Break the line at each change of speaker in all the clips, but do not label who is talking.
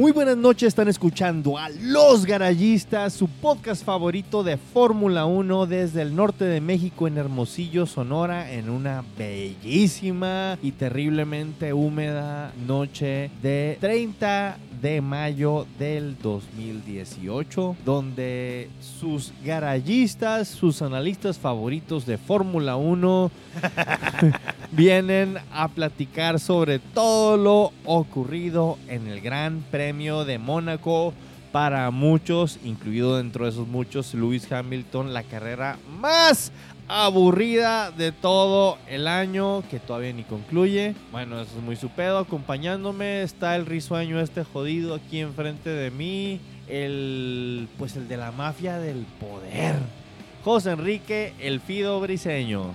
Muy buenas noches, están escuchando a Los Garayistas, su podcast favorito de Fórmula 1 desde el norte de México en Hermosillo, Sonora, en una bellísima y terriblemente húmeda noche de 30 de mayo del 2018, donde sus garayistas, sus analistas favoritos de Fórmula 1 vienen a platicar sobre todo lo ocurrido en el Gran Premio de Mónaco. Para muchos, incluido dentro de esos muchos, Lewis Hamilton, la carrera más aburrida de todo el año que todavía ni concluye. Bueno, eso es muy su pedo. Acompañándome está el risueño este jodido aquí enfrente de mí. El, pues el de la mafia del poder. José Enrique, el Fido Briseño.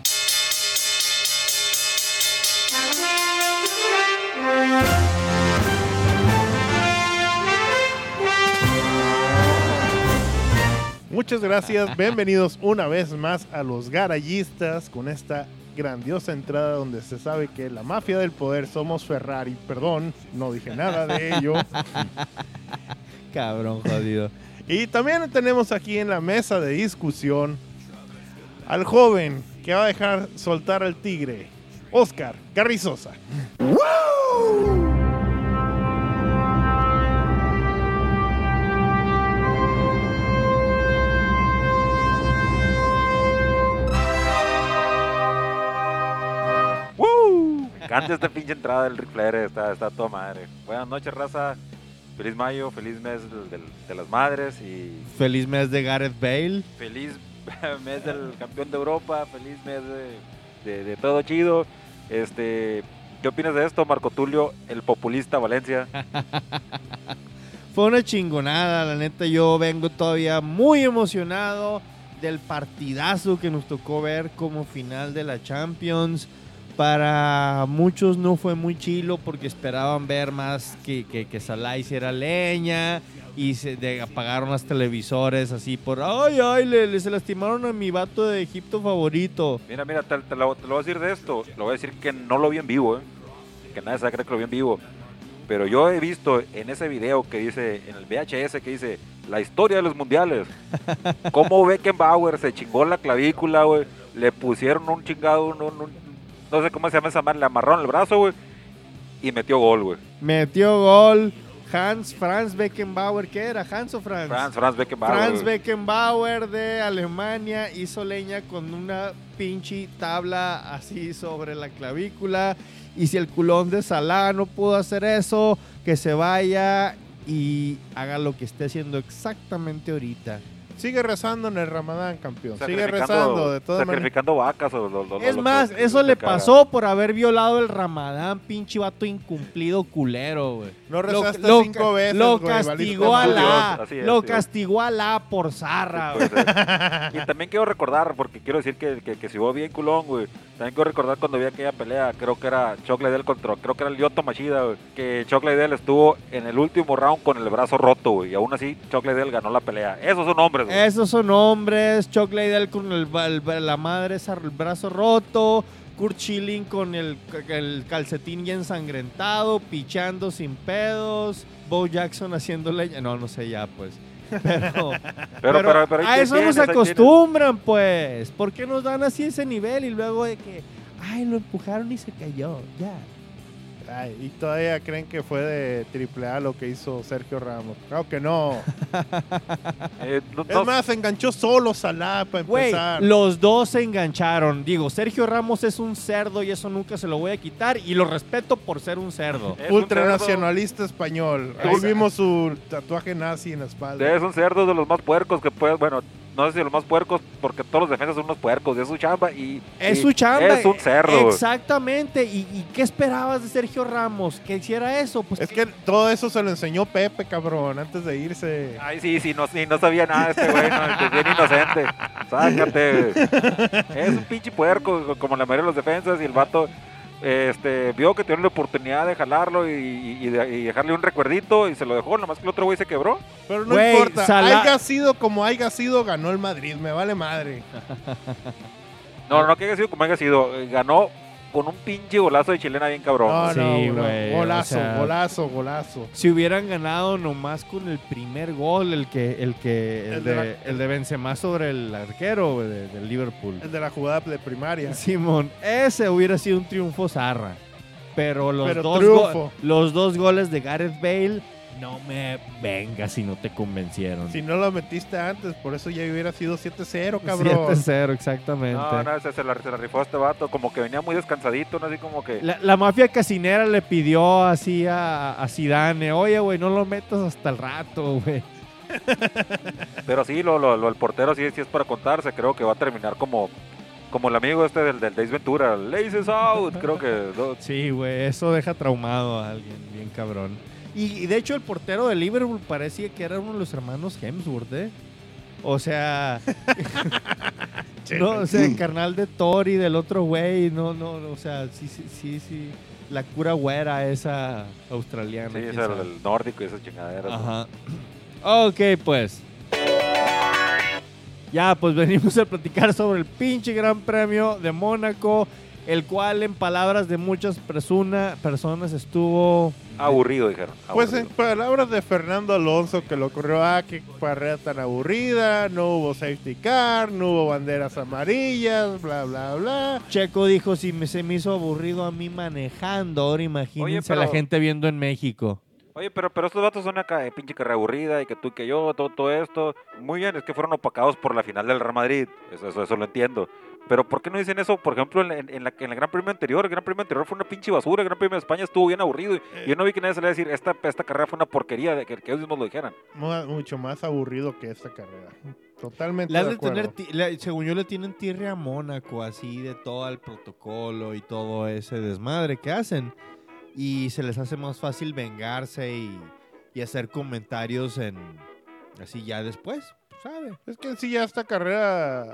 Muchas gracias, bienvenidos una vez más a los garayistas con esta grandiosa entrada donde se sabe que la mafia del poder somos Ferrari. Perdón, no dije nada de ello.
Cabrón jodido.
Y también tenemos aquí en la mesa de discusión al joven que va a dejar soltar al tigre, Oscar Carrizosa.
Encanta esta pinche entrada del Ric Flair, está, está toda madre. Buenas noches, raza. Feliz mayo, feliz mes del- de las madres y
Feliz mes de Gareth Bale.
feliz mes del campeón de Europa, feliz mes de, de- de todo chido. Este, ¿Qué opinas de esto, Marco Tulio, el populista Valencia?
Fue una chingonada, la neta yo vengo todavía muy emocionado del partidazo que nos tocó ver como final de la Champions. Para muchos no fue muy chilo porque esperaban ver más que, que, que Salah hiciera leña y se de- apagaron los televisores así por, ay, ay, le, le- se lastimaron a mi vato de Egipto favorito.
Mira, mira, te, te lo, te lo voy a decir de esto. Lo voy a decir que no lo vi en vivo, ¿eh? Que nadie se cree que lo vi en vivo. Pero yo he visto en ese video que dice, en el VHS que dice, la historia de los mundiales. Cómo Beckenbauer se chingó la clavícula, güey. Le pusieron un chingado, un- no sé cómo se llama esa madre, le amarraron el brazo, güey. Y metió gol, güey.
Metió gol Hans Franz Beckenbauer, ¿qué era? ¿Hans o
Franz, Franz Beckenbauer.
Franz. Beckenbauer de Alemania hizo leña con una pinche tabla así sobre la clavícula. Y si el culón de Salah no pudo hacer eso, que se vaya y haga lo que esté haciendo exactamente ahorita.
Sigue rezando en el Ramadán, campeón. Sigue rezando, de todas maneras.
Sacrificando vacas o lo, lo-
Es
lo
más,
que-
eso le pasó por haber violado el Ramadán, pinche vato incumplido culero, güey.
No rezaste
lo,
cinco veces,
lo
güey,
castigó
valiste
a
madre.
la,
Así es,
lo
sí.
castigó a la por zarra,
Sí, y también quiero recordar, porque quiero decir que, que, que si vos bien culón, güey. También quiero recordar cuando vi aquella pelea, creo que era Chuck Liddell contra, creo que era Lyoto Machida. Que Chuck Liddell estuvo en el último round con el brazo roto. Y aún así Chuck Liddell ganó la pelea. Esos son hombres, güey.
Esos son hombres. Chuck Liddell con el, la madre, el brazo roto. Kurt Schilling con el, el calcetín ya ensangrentado, pichando sin pedos. Bo Jackson haciendo leña. No, no sé ya, pues. Pero,
Pero, pero, pero ahí
a eso nos acostumbran, pues. ¿Por qué nos dan así ese nivel y luego de que, ay, lo empujaron y se cayó? Ya.
Ay, y todavía creen que fue de triple A lo que hizo Sergio Ramos. Claro que no.
Eh, no- no-
Es más, se enganchó solo Salah para empezar.
los dos se engancharon. Digo, Sergio Ramos es un cerdo y eso nunca se lo voy a quitar y lo respeto por ser un cerdo.
es un
Ultranacionalista español. Ahí vimos su tatuaje nazi en la espalda.
Es un cerdo de los más puercos que puedes, bueno, no sé si los más puercos, porque todos los defensas son unos puercos, es su chamba y...
Es
y
su chamba.
Es un cerdo. güey.
Exactamente. ¿Y, y qué esperabas de Sergio Ramos? ¿Que hiciera eso? Pues
Es que todo eso se lo enseñó Pepe, cabrón, antes de irse.
Ay, sí, sí, no, sí, no sabía nada este güey, no, es bien inocente. Sácate. Es un pinche puerco, como la mayoría de los defensas, y el vato este, vio que tenía la oportunidad de jalarlo y, y- y de- y dejarle un recuerdito y se lo dejó, nomás que el otro güey se quebró.
Pero no importa.
Salah-
Haya sido como haya sido, ganó el Madrid. Me vale madre.
No, no que haya sido como haya sido, eh, ganó con un pinche golazo de chilena bien cabrón.
No,
Sí,
no, no.
güey, o
Golazo,
sea-
golazo, golazo.
Si hubieran ganado nomás con el primer gol, el que el que el,
El
de,
de la-
el de Benzema sobre el arquero de- del Liverpool.
El de la jugada de primaria.
Simón, ese hubiera sido un triunfo zarra. Pero los,
Pero
dos, go- los dos goles de Gareth Bale, no me vengas si no te convencieron.
Si no lo metiste antes, por eso ya hubiera sido 7-0, cabrón.
7-0, exactamente.
No, no, se, se la, se la rifó este vato, como que venía muy descansadito, ¿no? Así como que...
La, la mafia casinera le pidió así a, a Zidane, oye, güey, no lo metas hasta el rato, güey.
Pero sí, lo, lo, lo- el portero sí, sí es para contarse. Creo que va a terminar como, como el amigo este del, del Days Ventura. Laces out. Creo que.
Sí, güey, eso deja traumado a alguien, bien cabrón. Y, y de hecho el portero de Liverpool parecía que era uno de los hermanos Hemsworth, ¿eh? O sea, no, o sea, el carnal de Thor y del otro güey, no, no, no, o sea, sí, sí, sí, sí. La cura güera esa australiana.
sí,
quién
es el, nórdico y esas chingaderas. ¿no?
Ajá. Ok, pues. Ya, pues venimos a platicar sobre el pinche Gran Premio de Mónaco, el cual en palabras de muchas persona- personas estuvo...
Aburrido, dijeron.
Pues en palabras de Fernando Alonso, que lo ocurrió, ah, qué carrera tan aburrida, no hubo safety car, no hubo banderas amarillas, bla, bla, bla.
Checo dijo, si me, se me hizo aburrido a mí manejando, ahora imagínense a la gente viendo en México.
Oye, pero, pero estos datos son acá, eh, pinche carrera aburrida y que tú y que yo, todo, todo esto. Muy bien, es que fueron opacados por la final del Real Madrid. Eso, eso, eso lo entiendo. Pero ¿por qué no dicen eso, por ejemplo, en, en- en la, en el Gran Premio anterior? El Gran Premio anterior fue una pinche basura. El Gran Premio de España estuvo bien aburrido. Y
Eh.
yo no vi que nadie se le decir, esta, esta carrera fue una porquería, de que, que ellos mismos lo dijeran.
Mu- Mucho más aburrido que esta carrera. Totalmente de
de tener, le- según yo, le tienen tirre a Mónaco, así de todo el protocolo y todo ese desmadre que hacen. Y se les hace más fácil vengarse y, y hacer comentarios en así ya después, ¿sabe?
Es que en sí ya esta carrera,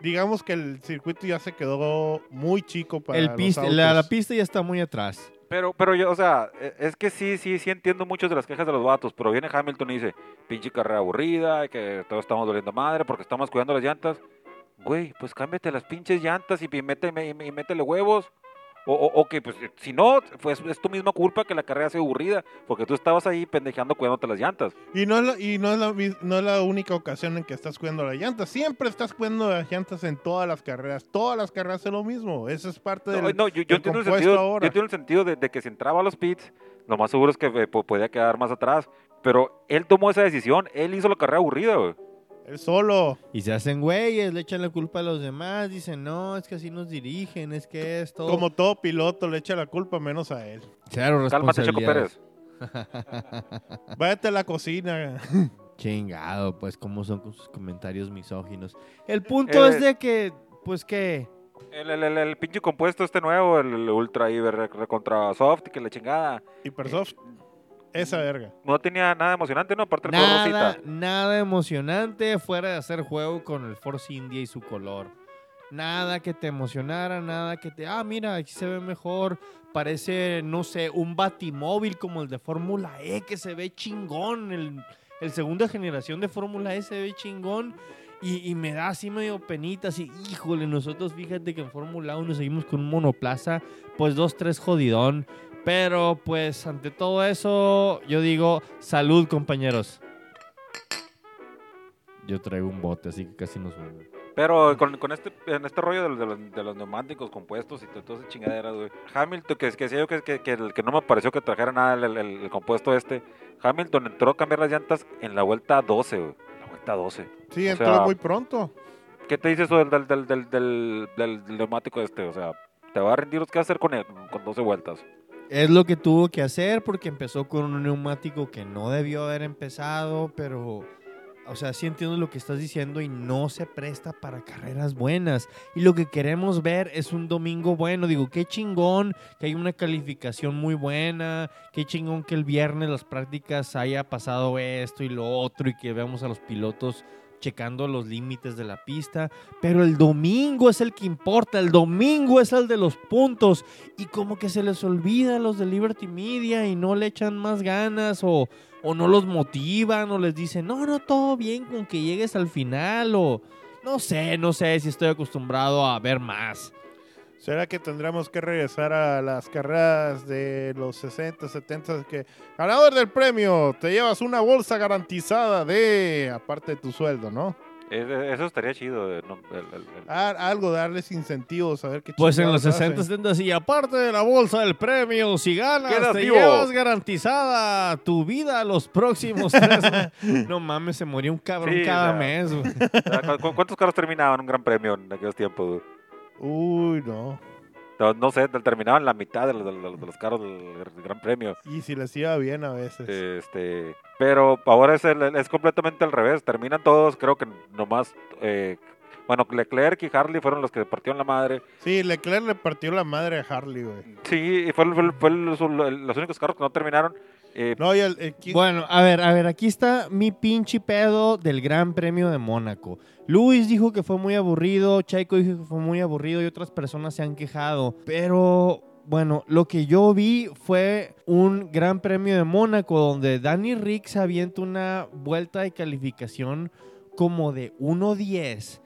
digamos que el circuito ya se quedó muy chico para
El
los
pista,
autos.
la, la pista ya está muy atrás.
Pero, pero yo, o sea, e- es que sí, sí, sí entiendo muchas de las quejas de los vatos, pero viene Hamilton y dice, pinche carrera aburrida, que todos estamos doliendo madre porque estamos cuidando las llantas. Güey, pues cámbiate las pinches llantas y, pi- méteme- y, y métele huevos. O, o, o que, pues, si no, pues es tu misma culpa que la carrera sea aburrida, porque tú estabas ahí pendejeando cuidándote las llantas.
Y no es, la, y no es, la, no es la única ocasión en que estás cuidando las llantas. Siempre estás cuidando las llantas en todas las carreras. Todas las carreras es lo mismo. Eso es parte del...
no, yo, yo
del compuesto
sentido,
ahora.
yo entiendo el sentido de, de que si entraba a los pits, lo más seguro es que eh, po- podía quedar más atrás. Pero él tomó esa decisión, él hizo la carrera aburrida, güey.
Él solo.
Y se hacen güeyes, le echan la culpa a los demás, dicen, no, es que así nos dirigen, es que esto...
Como todo piloto le echa la culpa menos a él.
Cero
Cálmate, Checo. Pérez.
Váyate a la cocina.
Chingado, pues cómo son con sus comentarios misóginos. El punto
Eh,
es de que, pues que...
El, el, el, el pinche compuesto este nuevo, el, el Ultra Iber re- re- contra Soft, que la chingada.
Hipersoft. Esa verga.
No tenía nada emocionante, ¿no? Aparte del color
Nada,
rosita.
nada emocionante fuera de hacer juego con el Force India y su color. Nada que te emocionara, nada que te... Ah, mira, aquí se ve mejor. Parece, no sé, un batimóvil como el de Fórmula E que se ve chingón. El, el segunda generación de Fórmula E se ve chingón. Y, y me da así medio penita, así, híjole, nosotros fíjate que en Fórmula 1 seguimos con un monoplaza, pues dos, tres jodidón. Pero pues ante todo eso, yo digo, salud compañeros. Yo traigo un bote, así que casi nos vemos.
Pero con, con este, en este rollo de, los- de los, de los neumáticos compuestos y to- todas esas chingaderas, güey. Hamilton, que, que decía yo que, que, que, el- que no me pareció que trajera nada el, el- el compuesto este. Hamilton entró a cambiar las llantas en la vuelta 12, güey. La vuelta 12.
Sí,
O
entró
sea-
muy pronto.
¿Qué te dice eso del, del, del, del, del- del neumático este? O sea, ¿te va a rendir? ¿Qué vas a hacer con, él, con 12 vueltas?
Es lo que tuvo que hacer porque empezó con un neumático que no debió haber empezado, pero, o sea, sí entiendo lo que estás diciendo y no se presta para carreras buenas. Y lo que queremos ver es un domingo bueno. Digo, qué chingón que hay una calificación muy buena, qué chingón que el viernes las prácticas haya pasado esto y lo otro y que veamos a los pilotos checando los límites de la pista, pero el domingo es el que importa, el domingo es el de los puntos y como que se les olvida a los de Liberty Media y no le echan más ganas o, o no los motivan o les dicen, no, no, todo bien con que llegues al final o no sé, no sé si estoy acostumbrado a ver más.
¿Será que tendremos que regresar a las carreras de los 60, 70? Que ganador del premio, te llevas una bolsa garantizada de, aparte de tu sueldo, ¿no?
Eso estaría chido. eh, no, el- el- el-
Ah, algo, darles incentivos, a ver qué
Pues en los
chingados
60,
hacen.
70, y aparte de la bolsa del premio, si ganas,
Quedas
te
vivo.
llevas garantizada tu vida los próximos tres. No mames, se moría un cabrón
Sí, o
cada
sea.
mes,
o sea, ¿cu- cu- ¿Cuántos carros terminaban un gran premio en aquellos tiempos?
Uy, no.
No, no sé, terminaban la mitad de los, de los- de los carros del gran premio.
Y si les iba bien a veces.
Este, pero ahora es, el- es completamente al revés. Terminan todos, creo que nomás. eh, bueno, Leclerc y Harley fueron los que partieron la madre.
Sí, Leclerc le partió la madre a Harley, güey.
Sí, y fue, fue- fue los, los únicos carros que no terminaron. Eh,
No, y el, el qui-
Bueno, a ver, a ver, aquí está mi pinche pedo del Gran Premio de Mónaco. Luis dijo que fue muy aburrido, Chaiko dijo que fue muy aburrido y otras personas se han quejado. Pero, bueno, lo que yo vi fue un Gran Premio de Mónaco donde Danny Rick se avienta una vuelta de calificación como de 1.10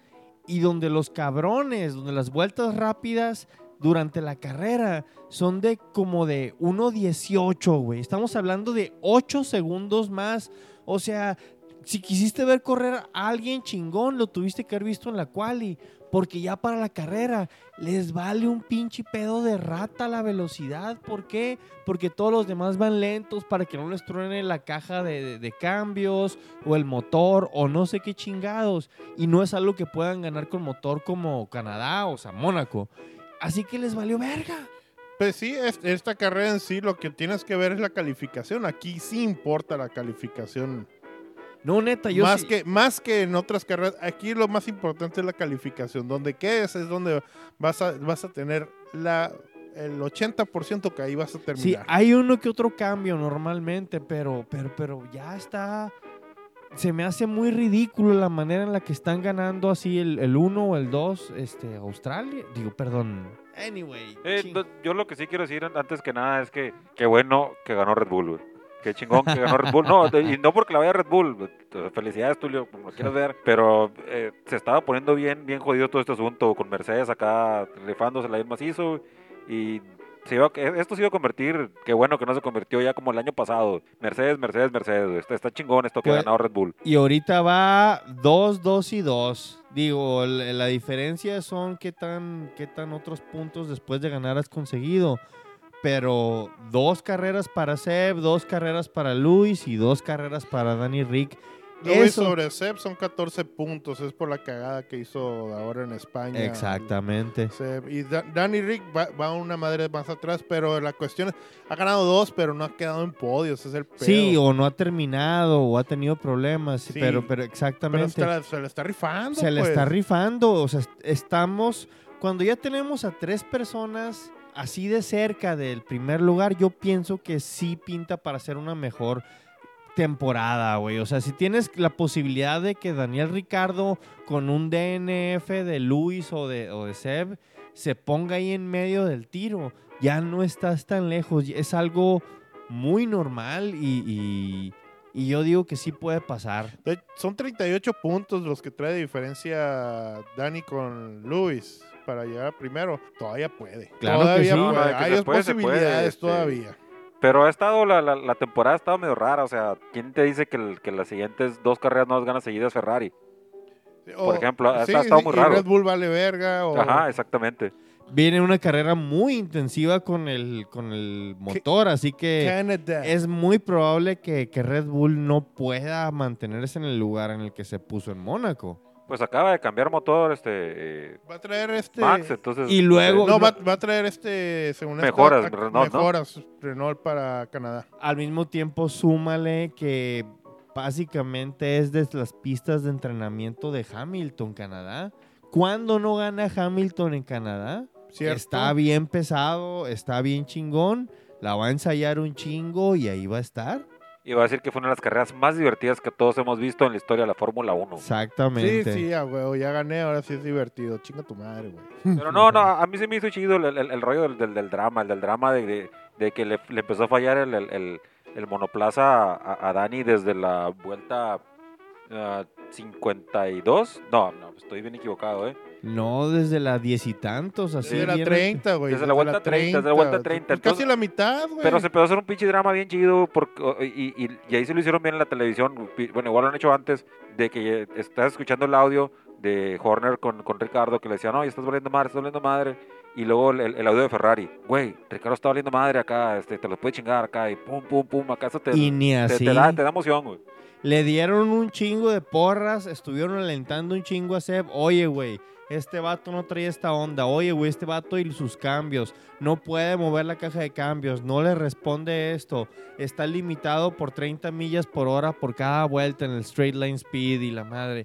y donde los cabrones, donde las vueltas rápidas durante la carrera son de como de 1.18, güey. Estamos hablando de 8 segundos más. O sea, si quisiste ver correr a alguien chingón, lo tuviste que haber visto en la quali. Porque ya para la carrera les vale un pinche pedo de rata la velocidad. ¿Por qué? Porque todos los demás van lentos para que no les truene la caja de, de- de cambios o el motor o no sé qué chingados. Y no es algo que puedan ganar con motor como Canadá o sea, Mónaco. Así que les valió verga.
Pues sí, es- esta carrera en sí lo que tienes que ver es la calificación. Aquí sí importa la calificación.
No, neta, yo
más,
sí-
que, más que en otras carreras, aquí lo más importante es la calificación. Donde quedes es donde vas a, vas a tener la, el 80% que ahí vas a
Sí,
terminar.
hay uno que otro cambio normalmente, pero, pero, pero ya está. Se me hace muy ridículo la manera en la que están ganando así el 1 o el 2, este, Australia. Digo, perdón. Anyway.
eh, no, yo lo que sí quiero decir antes que nada es que qué bueno que ganó Red Bull, güey. Qué chingón que ganó Red Bull. No, y no porque la vaya Red Bull. Felicidades, Tulio, como lo quieras ver. Pero eh, se estaba poniendo bien, bien jodido todo este asunto con Mercedes acá rifándose la macizo. Y se iba, a- esto se iba a convertir, qué bueno que no se convirtió ya como el año pasado. Mercedes, Mercedes, Mercedes. Está, está chingón esto que ha
Pues-
ganado Red Bull.
Y ahorita va 2, 2 y 2. Digo, la diferencia son qué tan, qué tan otros puntos después de ganar has conseguido. Pero dos carreras para Seb, dos carreras para Luis y dos carreras para Danny Rick. Eso-
sobre Seb son 14 puntos. Es por la cagada que hizo ahora en España.
Exactamente.
Seb. Y Da- Danny Rick va, va una madre más atrás, pero la cuestión es, ha ganado dos, pero no ha quedado en podios, es el pedo.
Sí, o no ha terminado o ha tenido problemas,
Sí,
pero, pero exactamente.
se, le está rifando.
se le
pues.
está rifando. O sea, est- estamos. Cuando ya tenemos a tres personas así de cerca del primer lugar, yo pienso que sí pinta para hacer una mejor temporada, güey. O sea, si tienes la posibilidad de que Daniel Ricardo con un DNF de Luis o de, o de Seb se ponga ahí en medio del tiro, ya no estás tan lejos. Es algo muy normal y, y- y yo digo que sí puede pasar.
Son 38 puntos los que trae de diferencia Dani con Luis para llegar primero. Todavía puede.
Claro que
todavía
sí.
puede. Hay
puede,
posibilidades
este.
todavía.
Pero ha estado, la, la, la temporada ha estado medio rara. O sea, ¿quién te dice que, el- que las siguientes dos carreras no las gana seguidas Ferrari?
O-
ejemplo, ha estado muy
y
raro.
Red Bull vale verga. O,
Ajá, exactamente.
Viene una carrera muy intensiva con el, con el motor, así que
Canada.
es muy probable que, que Red Bull no pueda mantenerse en el lugar en el que se puso en Mónaco.
Pues acaba de cambiar motor este eh,
Va a traer este.
Max, entonces...
Y luego-
no, va, va a traer este. Según
Mejoras, Renault, ¿no?
Mejoras Renault para Canadá.
Al mismo tiempo, súmale que básicamente es de las pistas de entrenamiento de Hamilton, Canadá. ¿Cuándo no gana Hamilton en Canadá?
¿Cierto?
Está bien pesado, está bien chingón, la va a ensayar un chingo y ahí va a estar.
Y va a decir que fue una de las carreras más divertidas que todos hemos visto en la historia de la Fórmula 1.
Sí,
Exactamente.
sí, a huevo, ya gané, ahora sí es divertido. Chinga tu madre, güey.
Pero no, no, a mí se me hizo chido el, el- el rollo del, del- del drama, el del drama de, de- de que le, le empezó a fallar el, el- el- el monoplaza a, a Dani desde la vuelta ah, 52. No, no, estoy bien equivocado, ¿eh?
No, desde la diez y tantos, así.
Desde la
bien-
30, güey.
Desde la vuelta 30, desde la vuelta 30,
Pues casi
entonces-
la mitad, güey.
Pero se empezó a hacer un pinche drama bien chido porque, y, y- y ahí se lo hicieron bien en la televisión. Bueno, igual lo han hecho antes, de que estás escuchando el audio de Horner con, con Ricardo, que le decía, no, ya estás valiendo madre, estás valiendo madre. Y luego el, el audio de Ferrari, güey, Ricardo está valiendo madre acá, este, te lo puede chingar acá, y pum, pum, pum, acá eso te,
Y ni
te,
así.
te da, te da emoción, güey.
Le dieron un chingo de porras, estuvieron alentando un chingo a Seb. Oye, güey, este vato no trae esta onda. Oye, güey, este vato y sus cambios. No puede mover la caja de cambios. No le responde esto. Está limitado por 30 millas por hora por cada vuelta en el straight line speed y la madre.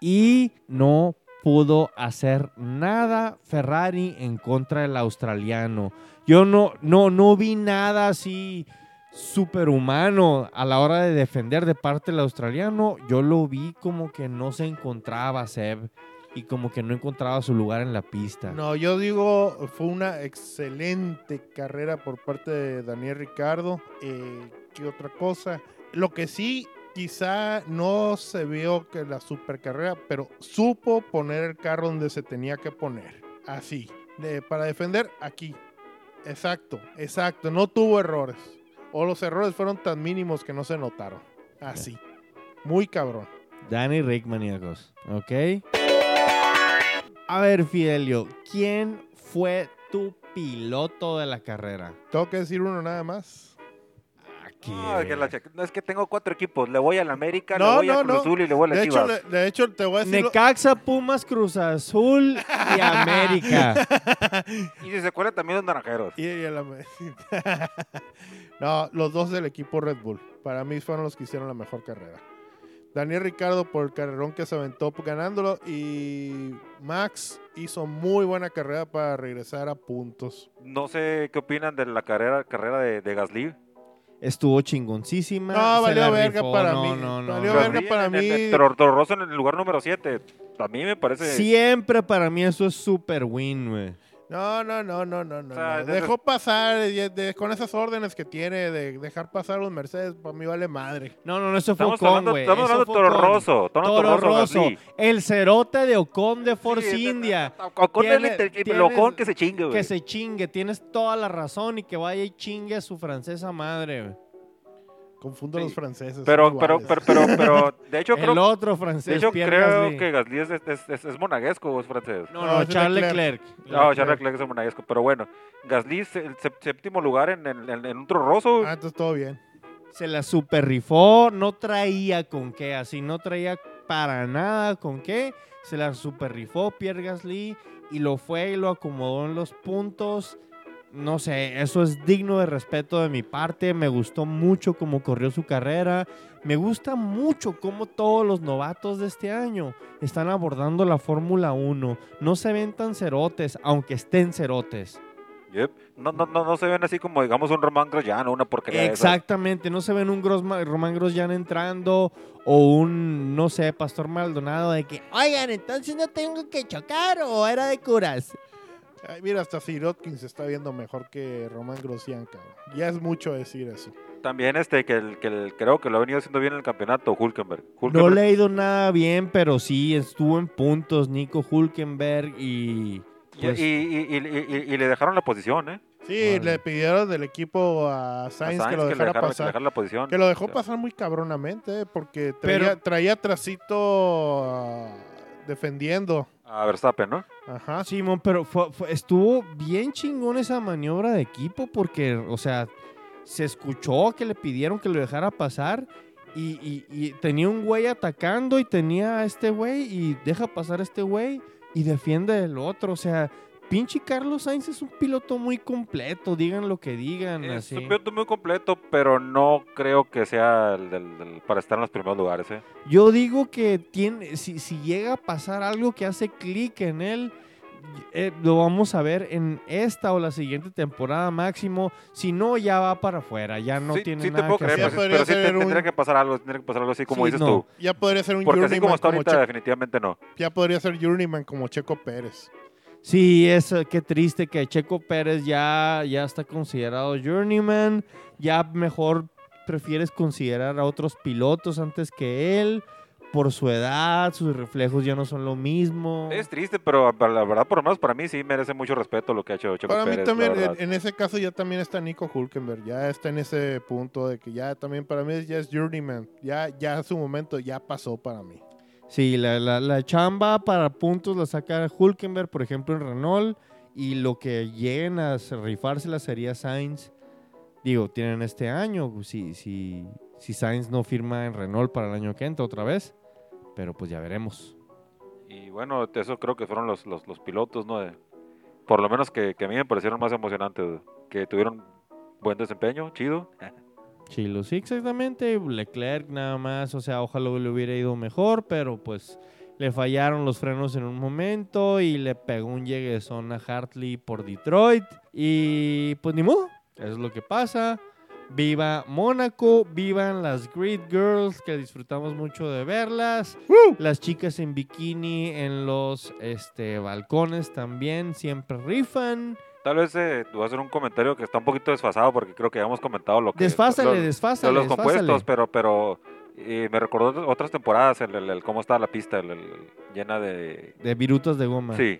Y no pudo hacer nada Ferrari en contra del australiano. Yo no, no, no vi nada así superhumano a la hora de defender de parte del australiano. Yo lo vi como que no se encontraba Seb y como que no encontraba su lugar en la pista.
No, yo digo, fue una excelente carrera por parte de Daniel Ricardo. Eh, ¿Qué otra cosa? Lo que sí, quizá no se vio que la super carrera, pero supo poner el carro donde se tenía que poner. Así. De- para defender aquí. Exacto, exacto. No tuvo errores. O los errores fueron tan mínimos que no se notaron. Así. Muy cabrón.
Danny Rick, maníacos. ¿Ok? A ver, Fidelio, ¿quién fue tu piloto de la carrera?
Tengo que decir uno nada más.
Aquí.
No, es que, la no, es que tengo cuatro equipos, le voy al América,
No,
le voy
no,
a Cruz
no.
Azul y le voy a
De hecho,
Chivas.
le- de hecho, te voy a decir. lo-
Necaxa, Pumas, Cruz Azul y América.
Y si se acuerdan también los naranjeros.
Y, y la- no, los dos del equipo Red Bull. Para mí fueron los que hicieron la mejor carrera. Daniel Ricardo por el carrerón que se aventó ganándolo y Max hizo muy buena carrera para regresar a puntos.
No sé qué opinan de la carrera, carrera de, de Gasly.
Estuvo chingoncísima.
No, valió verga
rifó,
para
no,
mí.
No, no,
Valió
no.
verga para
en,
mí.
en en el lugar número 7. A mí me parece.
Siempre para mí eso es super win, güey.
No, no, no, no, no, no.
O sea,
no.
de-
Dejó pasar de- de- con esas órdenes que tiene de dejar pasar los Mercedes. Para mí vale madre.
No, no, no, eso fue
Estamos
Ocon,
hablando,
güey.
estamos
Eso
hablando de Toro. Rosso. Toro,
Toro
Rosso.
El cerote de Ocon de Force
Sí,
India.
Ocon
Tiene-
el
tienes-
Ocon que se chingue, güey.
Que se chingue. Tienes toda la razón y que vaya y chingue a su francesa madre, güey.
Confundo a
Sí.
los franceses.
Pero, pero, pero, pero, pero, de hecho,
El
creo,
otro francés,
de hecho,
Pierre
creo
Gasly.
que Gasly es, es, es, es monaguesco o es francés.
No,
No,
no,
es
Charles
Leclerc.
Leclerc.
No, Charles Leclerc es monaguesco. Pero bueno, Gasly es el séptimo lugar en, en, en- en un Toro Rosso.
Ah, entonces todo bien.
Se la super rifó, no traía con qué, así no traía para nada con qué. Se la super rifó Pierre Gasly y lo fue y lo acomodó en los puntos. No sé, eso es digno de respeto de mi parte. Me gustó mucho cómo corrió su carrera. Me gusta mucho cómo todos los novatos de este año están abordando la Fórmula 1. No se ven tan cerotes, aunque estén cerotes.
Yep. No, no, no, no se ven así como, digamos, un Román Grosjean o una porquería de esas.
Exactamente, no se ven un Román Grosjean entrando o un, no sé, Pastor Maldonado de que, oigan, entonces no tengo que chocar o era de curas.
Ay, mira, hasta Sirotkin se está viendo mejor que Román Grosjean, cabrón. Ya es mucho decir eso.
También este, que, el, que el- creo que lo ha venido haciendo bien en el campeonato, Hulkenberg.
No le ha ido nada bien, pero sí, estuvo en puntos Nico Hulkenberg y...
y,
pues,
y, y- y- y- y le dejaron la posición, ¿eh?
Sí,
Vale.
le pidieron del equipo a
A
Sainz, que lo dejara
que le
pasar.
dejara la posición.
Que lo dejó
O sea,
pasar muy cabronamente, eh, porque traía,
Pero-
traía trasito ah, defendiendo.
A Verstappen, ¿no?
Ajá.
Simón, pero fue- fue- estuvo bien chingón esa maniobra de equipo porque, o sea, se escuchó que le pidieron que lo dejara pasar y, y- y tenía un güey atacando y tenía a este güey y deja pasar a este güey y defiende el otro. O sea, pinche Carlos Sainz es un piloto muy completo, digan lo que digan.
Es
así.
un piloto muy completo, pero no creo que sea el del- del- para estar en los primeros lugares, ¿eh?
Yo digo que tiene, si, si llega a pasar algo que hace clic en él, eh, lo vamos a ver en esta o la siguiente temporada máximo. Si no, ya va para afuera, ya no
sí,
tiene
sí te
nada
puedo
que
creer,
hacer.
pero,
podría
pero sí te-
un-
tendría que pasar algo, tendría que pasar algo así como
Sí,
dices
no.
tú.
Ya podría ser un
Porque así como está
como,
ahorita,
Che-
definitivamente no.
ya podría ser journeyman como Checo Pérez.
Sí, es eh, qué triste que Checo Pérez ya, ya está considerado journeyman, ya mejor prefieres considerar a otros pilotos antes que él, por su edad, sus reflejos ya no son lo mismo.
Es triste, pero la verdad, por lo menos para mí sí merece mucho respeto lo que ha hecho Checo
Para mí
Pérez, la
también,
verdad.
en, en ese caso ya también está Nico Hulkenberg, ya está en ese punto de que ya también para mí ya es journeyman, ya, ya su momento ya pasó para mí.
Sí, la, la- la chamba para puntos la saca Hulkenberg, por ejemplo, en Renault. Y lo que lleguen a rifársela sería Sainz. Digo, tienen este año. Si, si, si Sainz no firma en Renault para el año que entra otra vez. Pero pues ya veremos.
Y bueno, eso creo que fueron los, los, los pilotos, ¿no? De- por lo menos que, que a mí me parecieron más emocionantes, que tuvieron buen desempeño, chido.
Chilo, sí, exactamente. Leclerc nada más. O sea, ojalá le hubiera ido mejor. Pero pues le fallaron los frenos en un momento. Y le pegó un lleguezón a Hartley por Detroit. Y pues ni modo. Eso es lo que pasa. Viva Mónaco, vivan las Great Girls que disfrutamos mucho de verlas. Las chicas en bikini en los este, balcones también siempre rifan.
Tal vez eh, voy a hacer un comentario que está un poquito desfasado porque creo que ya hemos comentado lo que...
Desfásale,
lo- lo-
desfásale,
los
desfásale.
compuestos, pero, pero eh, me recordó otras temporadas, el, el- el cómo estaba la pista, el- llena de...
De virutas de goma.
Sí,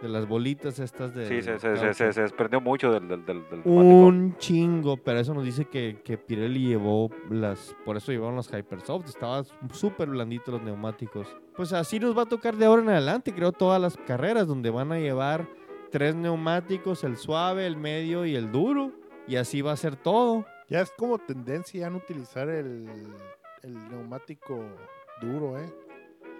De las bolitas estas de...
sí, se, se, se, se- se desprendió mucho del, del, del, del
Un chingo, pero eso nos dice que, que Pirelli llevó las... Por eso llevaron las Hypersoft. Estaban súper blanditos los neumáticos. Pues así nos va a tocar de ahora en adelante, creo, todas las carreras donde van a llevar tres neumáticos, el suave, el medio y el duro. Y así va a ser todo.
Ya es como tendencia ya no utilizar el, el neumático duro, ¿eh?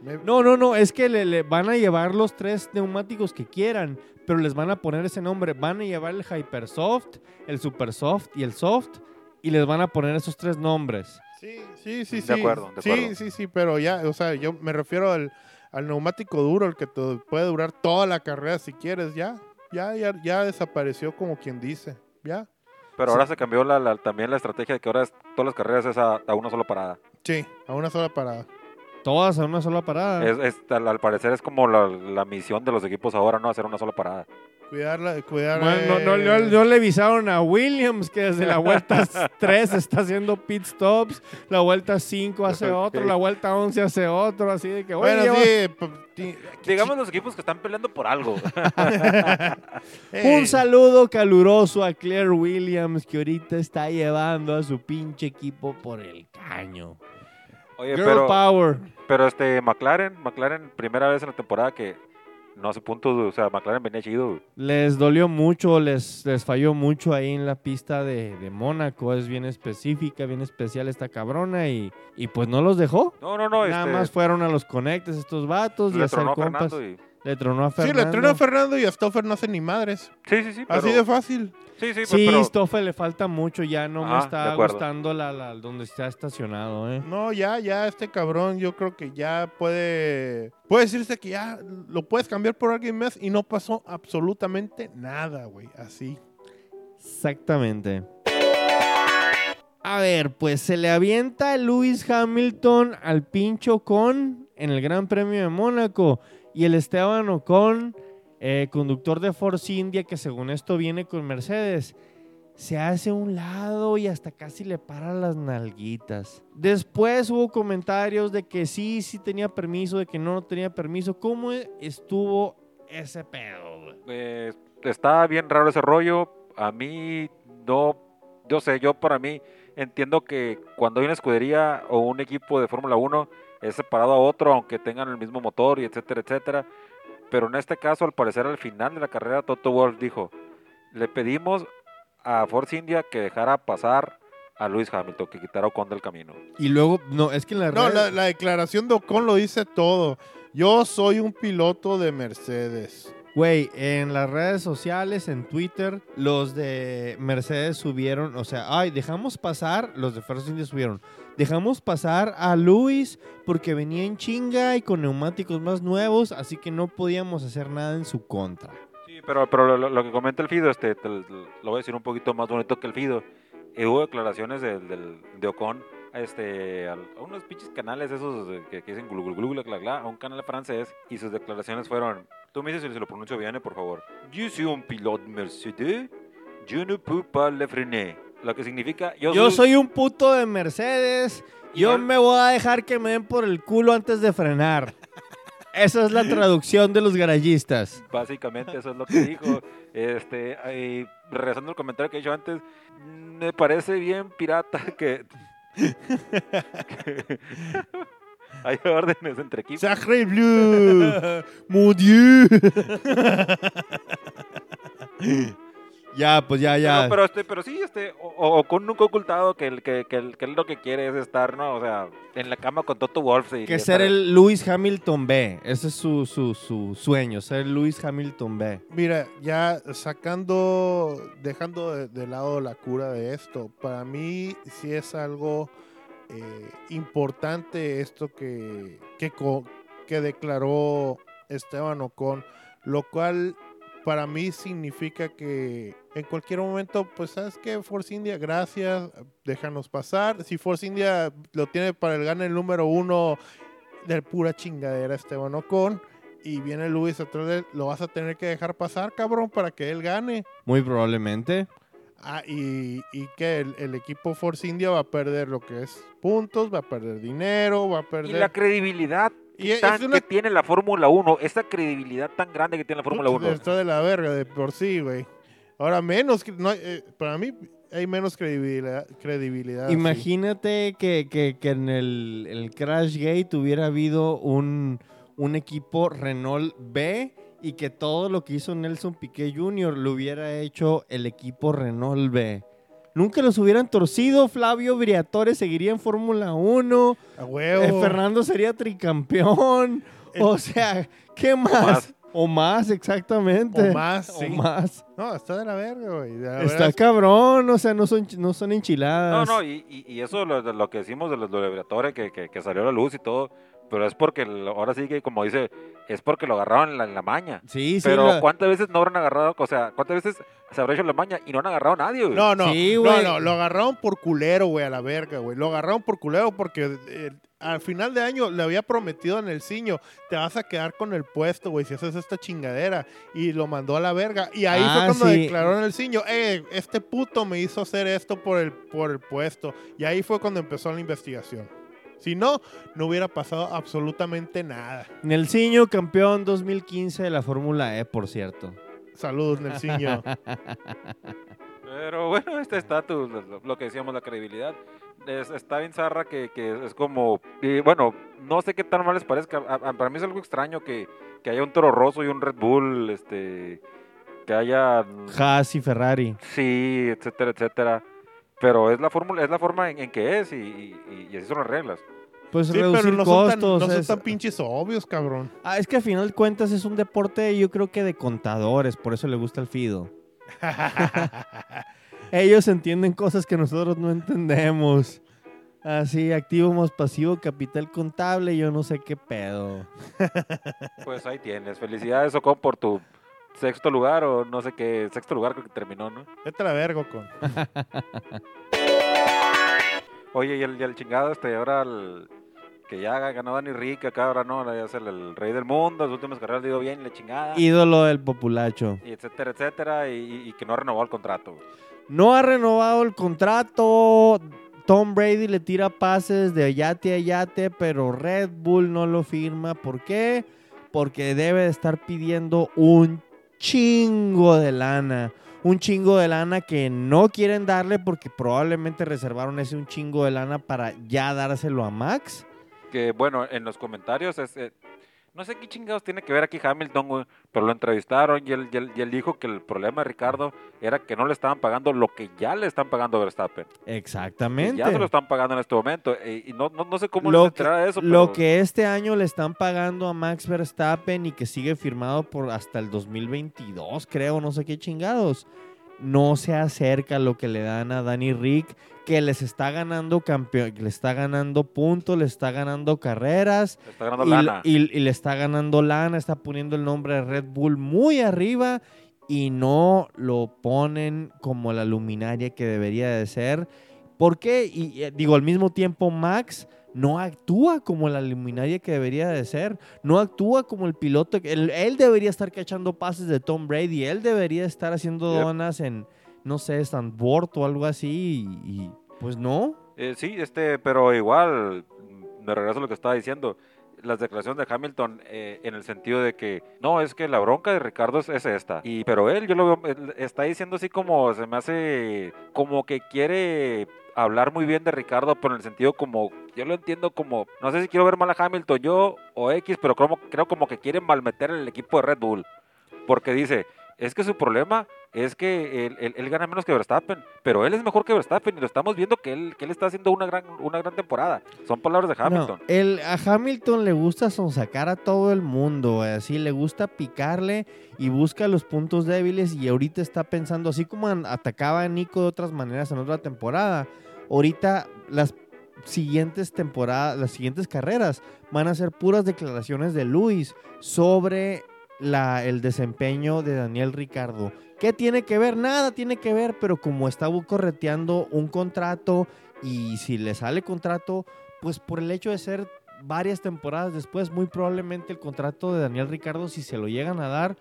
Me-
No, no, no, es que le, le van a llevar los tres neumáticos que quieran, pero les van a poner ese nombre. Van a llevar el Hypersoft, el Supersoft y el Soft, y les van a poner esos tres nombres.
Sí, sí, sí, sí.
De acuerdo, de
sí,
acuerdo.
sí, sí, pero ya, o sea, yo me refiero al, al neumático duro, el que te puede durar toda la carrera si quieres, ya. Ya, ya, ya desapareció como quien dice, ya.
Pero ahora se cambió la, la- también la estrategia de que ahora es- todas las carreras es a, a una sola parada.
Sí, a una sola parada.
Todas a una sola parada.
Es, es- al, al parecer es como la, la misión de los equipos ahora, ¿no? Hacer una sola parada.
Cuidarla, cuidar.
Bueno, no, no, no- no le avisaron a Williams que desde la vuelta 3 está haciendo pit stops, la vuelta 5 hace otro, la vuelta 11 hace otro, así de que,
Bueno, sí.
Digamos los equipos que están peleando por algo.
Un saludo caluroso a Claire Williams que ahorita está llevando a su pinche equipo por el caño.
Oye,
Girl
pero,
Power.
pero este McLaren, McLaren, primera vez en la temporada que no hace puntos, o sea, McLaren venía chido.
Les dolió mucho, les, les falló mucho ahí en la pista de, de Mónaco. Es bien específica, bien especial esta cabrona y, y pues no los dejó.
No, no, no,
Nada
este,
más fueron a los conectes estos vatos y a hacer compas.
Fernando y...
Le tronó a
Sí,
Fernando.
le tronó a Fernando y a Stoffer no hace ni madres.
Sí, sí, sí. Pero,
Así de fácil.
Sí, sí, pues,
Sí,
pero...
Le falta mucho, ya no me
Ah,
está gustando la, la- donde está estacionado, ¿eh?
No, ya, ya, este cabrón, yo creo que ya puede. Puede decirse que ya lo puedes cambiar por alguien más y no pasó absolutamente nada, güey. Así.
Exactamente. A ver, pues se le avienta Lewis Hamilton al pincho Ocon en el Gran Premio de Mónaco. Y el Esteban Ocon, eh, conductor de Force India, que según esto viene con Mercedes, se hace un lado y hasta casi le para las nalguitas. Después hubo comentarios de que sí, sí tenía permiso, de que no, no tenía permiso. ¿Cómo estuvo ese pedo?
Eh, está bien raro ese rollo. A mí no, yo sé, yo para mí entiendo que cuando hay una escudería o un equipo de Fórmula 1 es separado a otro, aunque tengan el mismo motor y etcétera, etcétera. Pero en este caso, al parecer, al final de la carrera, Toto Wolff dijo, le pedimos a Force India que dejara pasar a Lewis Hamilton, que quitara a Ocon del camino.
Y luego, no, es que en la
No,
red-
la, la declaración de Ocon lo dice todo. Yo soy un piloto de Mercedes.
Güey, en las redes sociales, en Twitter, los de Mercedes subieron, o sea, ay, dejamos pasar, los de First India subieron, dejamos pasar a Luis porque venía en chinga y con neumáticos más nuevos, así que no podíamos hacer nada en su contra.
Sí, pero, pero lo, que comenta el Fido, este, te- lo voy a decir un poquito más bonito que el Fido. Eh, hubo declaraciones del, del- de Ocon este, a unos pinches canales esos de- que, que dicen glu, glu, a un canal francés y sus declaraciones fueron, tú me dices si se lo pronuncio bien, por favor. Yo soy un piloto Mercedes, je ne peux pas le freiner. Lo que significa, yo,
Yo soy un puto de Mercedes. Yo me voy a dejar que me den por el culo antes de frenar. Esa es la traducción de los garayistas.
Básicamente eso es lo que dijo. Este, regresando al comentario que he hecho antes, me parece bien pirata que hay órdenes entre equipos.
Sacre Bleu.
Mon Dieu. ya, pues ya, ya.
No, pero, este, pero sí, este, o, o- con nunca ocultado que, el, que, que, el- que él lo que quiere es estar, ¿no? O sea, en la cama con Toto Wolf. y
que ser el Lewis Hamilton B. Ese es su, su, su sueño, ser Lewis Hamilton B.
Mira, ya sacando, dejando de, de lado la cura de esto, para mí sí es algo eh, importante esto que, que, que declaró Esteban Ocon, lo cual para mí significa que en cualquier momento, pues sabes que Force India, gracias, déjanos pasar. Si Force India lo tiene para el gane el número uno de pura chingadera Esteban Ocon y viene Luis atrás de él, lo vas a tener que dejar pasar, cabrón, para que él gane.
Muy probablemente.
Ah, y, y que el, el equipo Force India va a perder lo que es puntos, va a perder dinero, va a
Y
perder...
la credibilidad
Y es
tan
una-
que tiene la Fórmula 1, esa credibilidad tan grande que tiene la Fórmula 1.
Está de la verga de por sí, güey. Ahora menos, no, eh, para mí hay menos credibilidad. credibilidad sí.
Imagínate que, que- que en el, el Crash Gate hubiera habido un, un equipo Renault B y que todo lo que hizo Nelson Piquet Jr. lo hubiera hecho el equipo Renault B. Nunca los hubieran torcido. Flavio Briatore seguiría en Fórmula 1.
A huevo.
eh, Fernando sería tricampeón.
El-
O sea, ¿qué más? O más, exactamente.
O más,
O más.
No, está de la verga, güey. La
Está
verdad,
cabrón, o sea, no son, no son
No,
enchiladas.
no, y, y- y eso lo, de lo que decimos de los laboratorios que, que, que salió a la luz y todo, pero es porque el- ahora sí que, como dice, es porque lo agarraron en la, en la maña.
Sí, sí.
pero
la-
¿cuántas veces no habrán agarrado? O sea, ¿cuántas veces se habrá hecho la maña y no han agarrado a nadie? güey?
No, no,
Sí,
no,
güey.
no, lo agarraron por culero, güey, a la verga, güey. Lo agarraron por culero porque eh, al final de año le había prometido en el ciño, te vas a quedar con el puesto, güey, si haces esta chingadera. Y lo mandó a la verga. Y ahí
Ah,
fue cuando
sí.
declaró en el ciño, eh, este puto me hizo hacer esto por el, por el puesto. Y ahí fue cuando empezó la investigación. Si no, no hubiera pasado absolutamente nada.
Nelsinho, campeón 2015 de la Fórmula E, por cierto.
Saludos, Nelsinho.
Pero bueno, este estatus, lo, lo que decíamos, la credibilidad, es- está bien zarra que, que es como, y bueno, no sé qué tan mal les parezca, a- a- para mí es algo extraño que, que haya un Toro Rosso y un Red Bull, este, que haya,
Haas y Ferrari.
sí, etcétera, etcétera, pero es la fórmula, es la forma en, en que es y, y- y así son las reglas.
Pues
Sí,
reducir
pero no son, tan,
costos.
no son tan pinches obvios, cabrón.
Ah, es que al final de cuentas es un deporte, yo creo que de contadores, por eso le gusta el Fido. Ellos entienden cosas que nosotros no entendemos. Así, activo más pasivo, capital contable, yo no sé qué pedo.
Pues ahí tienes, felicidades Ocon por tu sexto lugar o no sé qué, sexto lugar creo que terminó, ¿no?
Vete a la verga, con.
Oye, y el, y el chingado este, ahora el, que ya ganó Dani Rick, acá ahora no, ya es el, el rey del mundo, las últimas carreras le dio bien, y la chingada, y,
Ídolo del populacho.
etcétera, etcétera, y, y- y que no renovó el contrato. güey.
No ha renovado el contrato. Tom Brady le tira pases de yate a yate, pero Red Bull no lo firma. ¿Por qué? Porque debe de estar pidiendo un chingo de lana. Un chingo de lana que no quieren darle porque probablemente reservaron ese un chingo de lana para ya dárselo a Max.
Que bueno, en los comentarios es... eh, no sé qué chingados tiene que ver aquí Hamilton, güey, pero lo entrevistaron y él, y, él, y él dijo que el problema de Ricardo era que no le estaban pagando lo que ya le están pagando a Verstappen. Y
Exactamente.
ya se lo están pagando en este momento. eh, Y no, no, no sé cómo
Lo que-
de eso,
Lo que este año le están pagando a Max Verstappen y que sigue firmado por hasta el 2022, creo, no sé qué chingados. No se acerca a lo que le dan a Danny Rick, que les está ganando campeón, le está ganando puntos, le está ganando carreras
le está ganando
y,
lana.
y- y le está ganando lana, está poniendo el nombre de Red Bull muy arriba y no lo ponen como la luminaria que debería de ser. ¿Por qué? Y digo, al mismo tiempo Max no actúa como la luminaria que debería de ser. No actúa como el piloto. Él, él debería estar cachando pases de Tom Brady. Él debería estar haciendo
Yep.
donas en, no sé, Sandbord o algo así y, pues no.
Eh, sí, este, pero igual, me regreso a lo que estaba diciendo. Las declaraciones de Hamilton eh, en el sentido de que no, es que la bronca de Ricardo es, es esta. Y, pero él, yo lo veo, está diciendo así como se me hace como que quiere hablar muy bien de Ricardo, pero en el sentido como, yo lo entiendo como, no sé si quiero ver mal a Hamilton yo o X, pero creo, creo como que quieren malmeter el equipo de Red Bull. Porque dice, es que su problema es que él, él- él gana menos que Verstappen, pero él es mejor que Verstappen y lo estamos viendo que él, que él está haciendo una gran, una gran temporada. Son palabras de Hamilton.
No, el, a Hamilton le gusta sonsacar a todo el mundo, así le gusta picarle y busca los puntos débiles y ahorita está pensando, así como atacaba a Nico de otras maneras en otra temporada, ahorita las siguientes temporadas, las siguientes carreras van a ser puras declaraciones de Luis sobre la, el desempeño de Daniel Ricardo. ¿Qué tiene que ver? Nada tiene que ver, pero como está correteando un contrato y si le sale contrato, pues por el hecho de ser varias temporadas después, muy probablemente el contrato de Daniel Ricardo, si se lo llegan a dar,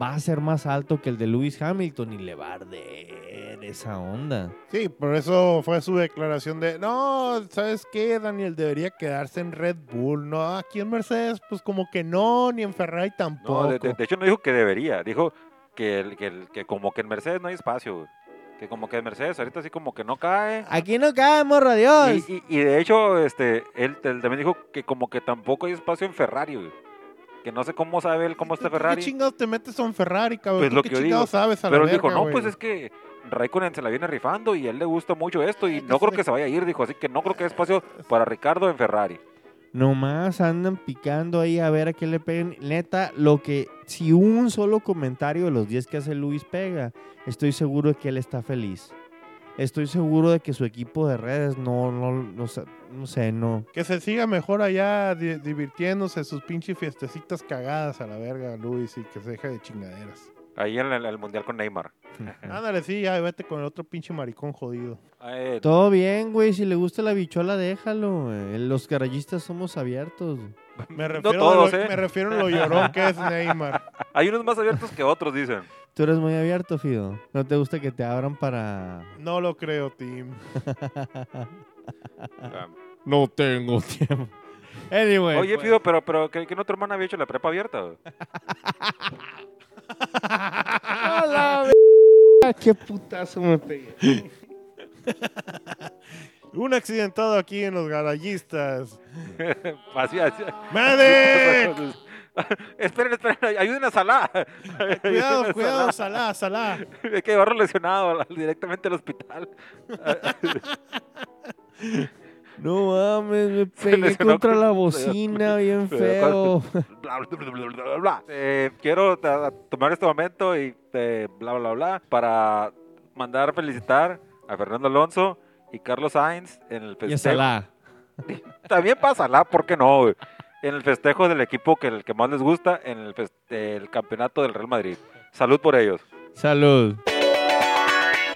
va a ser más alto que el de Lewis Hamilton y le va a arder esa onda.
Sí, por eso fue su declaración de, no, ¿sabes qué? Daniel debería quedarse en Red Bull, no, aquí en Mercedes, pues como que no, ni en Ferrari tampoco.
No, de, de- de hecho no dijo que debería, dijo que, el- que, el- que como que en Mercedes no hay espacio, que como que en Mercedes ahorita así como que no cae.
Aquí no cae, morro, Dios.
Y, y- y de hecho, este, él, él también dijo que como que tampoco hay espacio en Ferrari, güey. Que no sé cómo sabe él cómo está
¿Tú ¿Qué
Ferrari.
chingados te metes a un Ferrari, cabrón?
Pues
¿Tú
lo
qué
que
chingados
digo.
sabes a
Pero
la
él dijo, no,
güey?
pues es que Raikkonen se la viene rifando y a él le gusta mucho esto y no creo que se vaya a ir, dijo, así que no creo que haya espacio para Ricardo en Ferrari.
Nomás andan picando ahí a ver a qué le peguen. Neta, lo que, si un solo comentario de los 10 que hace Luis pega, estoy seguro de que él está feliz. Estoy seguro de que su equipo de redes no, no, no, sé- no sé, no.
Que se siga mejor allá di- divirtiéndose sus pinches fiestecitas cagadas a la verga, Luis, y que se deje de chingaderas.
Ahí en el, el Mundial con Neymar.
Ándale, sí, ya vete con el otro pinche maricón jodido.
Eh,
Todo bien, güey. Si le gusta la bichola, déjalo. güey. Los garayistas somos abiertos.
Me refiero,
todos,
a lo,
¿eh?
me refiero a lo llorón que es Neymar.
hay unos más abiertos que otros, dicen.
Tú eres muy abierto, Fido. ¿No te gusta que te abran para...?
No lo creo, Tim.
No tengo tiempo. Anyway.
Oye,
pues-
Fido, pero, pero ¿qué, qué no tu hermana había hecho la prepa abierta? güey?
¡A la verga! ¡Qué putazo me pegué!
Un accidentado aquí en los garayistas.
Así, así.
¡Medic!
esperen, esperen, ayuden a Salah.
cuidado, cuidado, Salá, Salá.
Hay que llevarlo lesionado directamente al hospital.
No mames, me pegué contra
con-
la bocina bien feo.
Bla, bla, bla, bla, bla, bla. Eh, quiero tomar este momento y eh, bla, bla, bla, para mandar a felicitar a Fernando Alonso y Carlos Sainz en el
Y a. Salah.
También para Salah, ¿por qué no? En el festejo del equipo que el que más les gusta, en el, campeonato del Real Madrid. Salud por ellos.
Salud.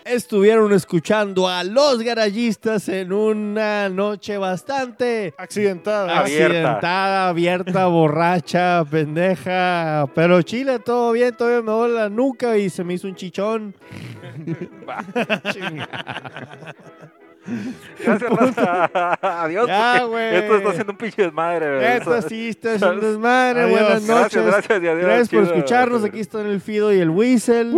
Estuvieron escuchando a los garayistas en una noche bastante
Accidentada.
Abierta.
accidentada, abierta, borracha, pendeja. Pero chile, todo bien, todavía me duele la nuca y se me hizo un chichón.
Gracias, Raza. Adiós.
Ya, güey.
Esto está haciendo un pinche desmadre. güey.
Esto sí está es un desmadre.
Adiós.
Buenas noches.
Gracias, gracias y adiós.
Gracias por
Chido.
escucharnos. Aquí están el Fido y el Whistle.